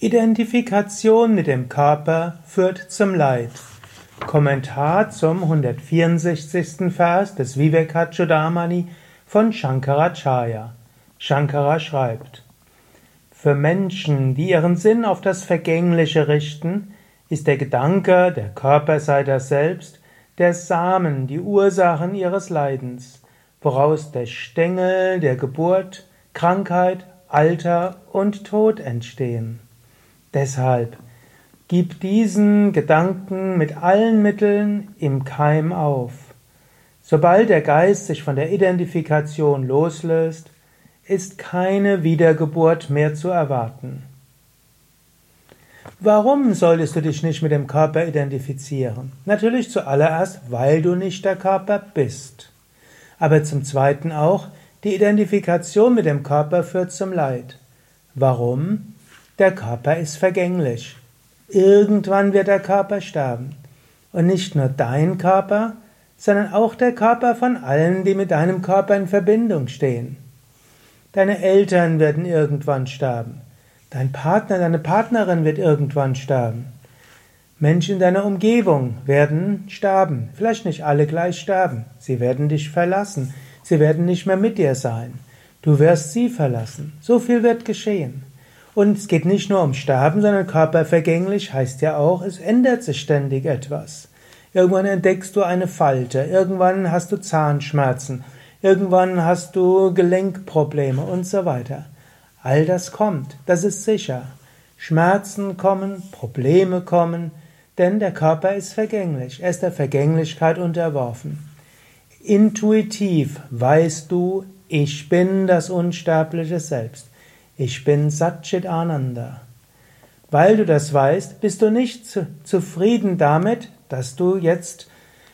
Identifikation mit dem Körper führt zum Leid. Kommentar zum 164. Vers des Vivekachudamani von Shankaracharya. Shankara schreibt: Für Menschen, die ihren Sinn auf das Vergängliche richten, ist der Gedanke, der Körper sei das Selbst, der Samen, die Ursachen ihres Leidens, woraus der Stängel der Geburt, Krankheit, Alter und Tod entstehen. Deshalb gib diesen Gedanken mit allen Mitteln im Keim auf. Sobald der Geist sich von der Identifikation loslöst, ist keine Wiedergeburt mehr zu erwarten. Warum solltest du dich nicht mit dem Körper identifizieren? Natürlich zuallererst, weil du nicht der Körper bist. Aber zum Zweiten auch, die Identifikation mit dem Körper führt zum Leid. Warum? Der Körper ist vergänglich. Irgendwann wird der Körper sterben. Und nicht nur dein Körper, sondern auch der Körper von allen, die mit deinem Körper in Verbindung stehen. Deine Eltern werden irgendwann sterben. Dein Partner, deine Partnerin wird irgendwann sterben. Menschen in deiner Umgebung werden sterben. Vielleicht nicht alle gleich sterben. Sie werden dich verlassen. Sie werden nicht mehr mit dir sein. Du wirst sie verlassen. So viel wird geschehen. Und es geht nicht nur um Sterben, sondern körpervergänglich heißt ja auch, es ändert sich ständig etwas. Irgendwann entdeckst du eine Falte, irgendwann hast du Zahnschmerzen, irgendwann hast du Gelenkprobleme und so weiter. All das kommt, das ist sicher. Schmerzen kommen, Probleme kommen, denn der Körper ist vergänglich, er ist der Vergänglichkeit unterworfen. Intuitiv weißt du, ich bin das unsterbliche Selbst. Ich bin Satchit Ananda. Weil du das weißt, bist du nicht zu, zufrieden damit, dass du jetzt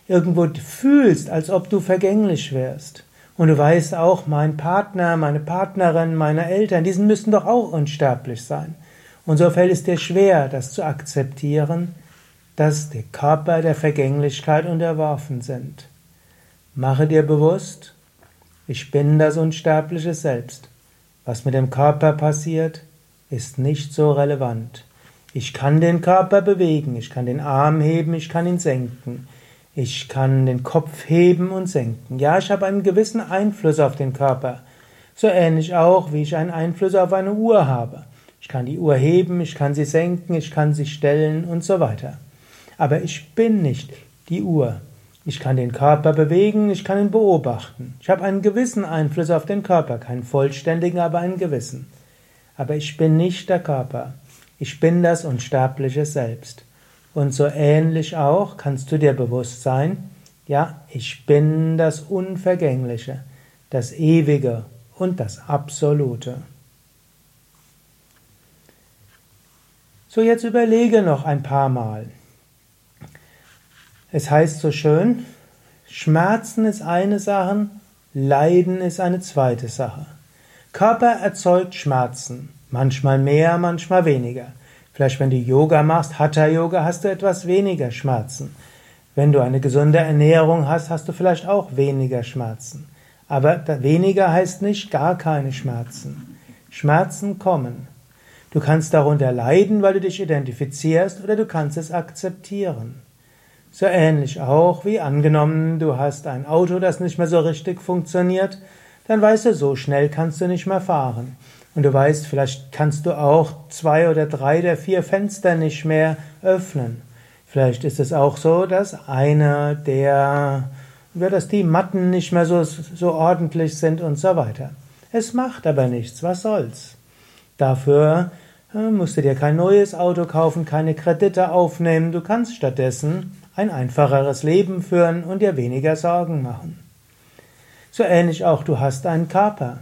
irgendwo fühlst, als ob du vergänglich wärst. Und du weißt auch, mein Partner, meine Partnerin, meine Eltern, die müssen doch auch unsterblich sein. Und so fällt es dir schwer, das zu akzeptieren, dass die Körper der Vergänglichkeit unterworfen sind. Mache dir bewusst, ich bin das unsterbliche Selbst. Was mit dem Körper passiert, ist nicht so relevant. Ich kann den Körper bewegen, ich kann den Arm heben, ich kann ihn senken. Ich kann den Kopf heben und senken. Ja, ich habe einen gewissen Einfluss auf den Körper. So ähnlich auch, wie ich einen Einfluss auf eine Uhr habe. Ich kann die Uhr heben, ich kann sie senken, ich kann sie stellen und so weiter. Aber ich bin nicht die Uhr. Ich kann den Körper bewegen, ich kann ihn beobachten. Ich habe einen gewissen Einfluss auf den Körper, keinen vollständigen, aber einen gewissen. Aber ich bin nicht der Körper. Ich bin das unsterbliche Selbst. Und so ähnlich auch kannst du dir bewusst sein, ja, ich bin das Unvergängliche, das Ewige und das Absolute. So, jetzt überlege noch ein paar Mal. Es heißt so schön, Schmerzen ist eine Sache, Leiden ist eine zweite Sache. Körper erzeugt Schmerzen, manchmal mehr, manchmal weniger. Vielleicht wenn du Yoga machst, Hatha Yoga, hast du etwas weniger Schmerzen. Wenn du eine gesunde Ernährung hast, hast du vielleicht auch weniger Schmerzen. Aber weniger heißt nicht gar keine Schmerzen. Schmerzen kommen. Du kannst darunter leiden, weil du dich identifizierst, oder du kannst es akzeptieren. So ähnlich auch wie angenommen, du hast ein Auto, das nicht mehr so richtig funktioniert, dann weißt du, so schnell kannst du nicht mehr fahren. Und du weißt, vielleicht kannst du auch zwei oder drei der vier Fenster nicht mehr öffnen. Vielleicht ist es auch so, dass einer der, dass die Matten nicht mehr so, so ordentlich sind und so weiter. Es macht aber nichts, was soll's. Dafür äh, musst du dir kein neues Auto kaufen, keine Kredite aufnehmen, du kannst stattdessen ein einfacheres Leben führen und dir weniger Sorgen machen. So ähnlich auch, du hast einen Körper.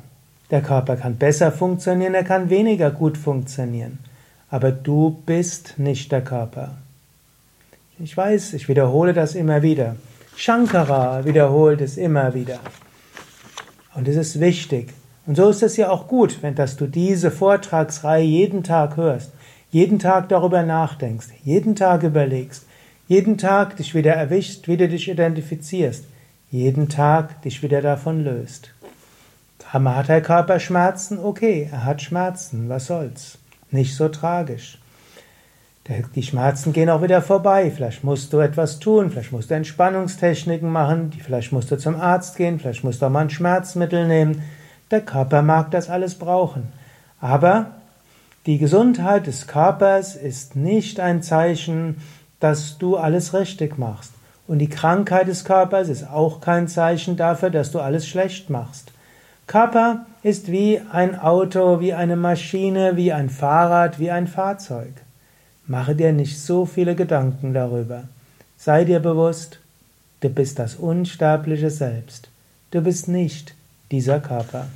Der Körper kann besser funktionieren, er kann weniger gut funktionieren. Aber du bist nicht der Körper. Ich weiß, ich wiederhole das immer wieder. Shankara wiederholt es immer wieder. Und es ist wichtig. Und so ist es ja auch gut, wenn dass du diese Vortragsreihe jeden Tag hörst, jeden Tag darüber nachdenkst, jeden Tag überlegst, jeden Tag dich wieder erwischt, wie du dich identifizierst, jeden Tag dich wieder davon löst. Hat der Körper Schmerzen? Okay, er hat Schmerzen, was soll's? nicht so tragisch. Die Schmerzen gehen auch wieder vorbei. Vielleicht musst du etwas tun, vielleicht musst du Entspannungstechniken machen, vielleicht musst du zum Arzt gehen, vielleicht musst du auch mal ein Schmerzmittel nehmen. Der Körper mag das alles brauchen. Aber die Gesundheit des Körpers ist nicht ein Zeichen, dass du alles richtig machst. Und die Krankheit des Körpers ist auch kein Zeichen dafür, dass du alles schlecht machst. Körper ist wie ein Auto, wie eine Maschine, wie ein Fahrrad, wie ein Fahrzeug. Mache dir nicht so viele Gedanken darüber. Sei dir bewusst, du bist das unsterbliche Selbst. Du bist nicht dieser Körper.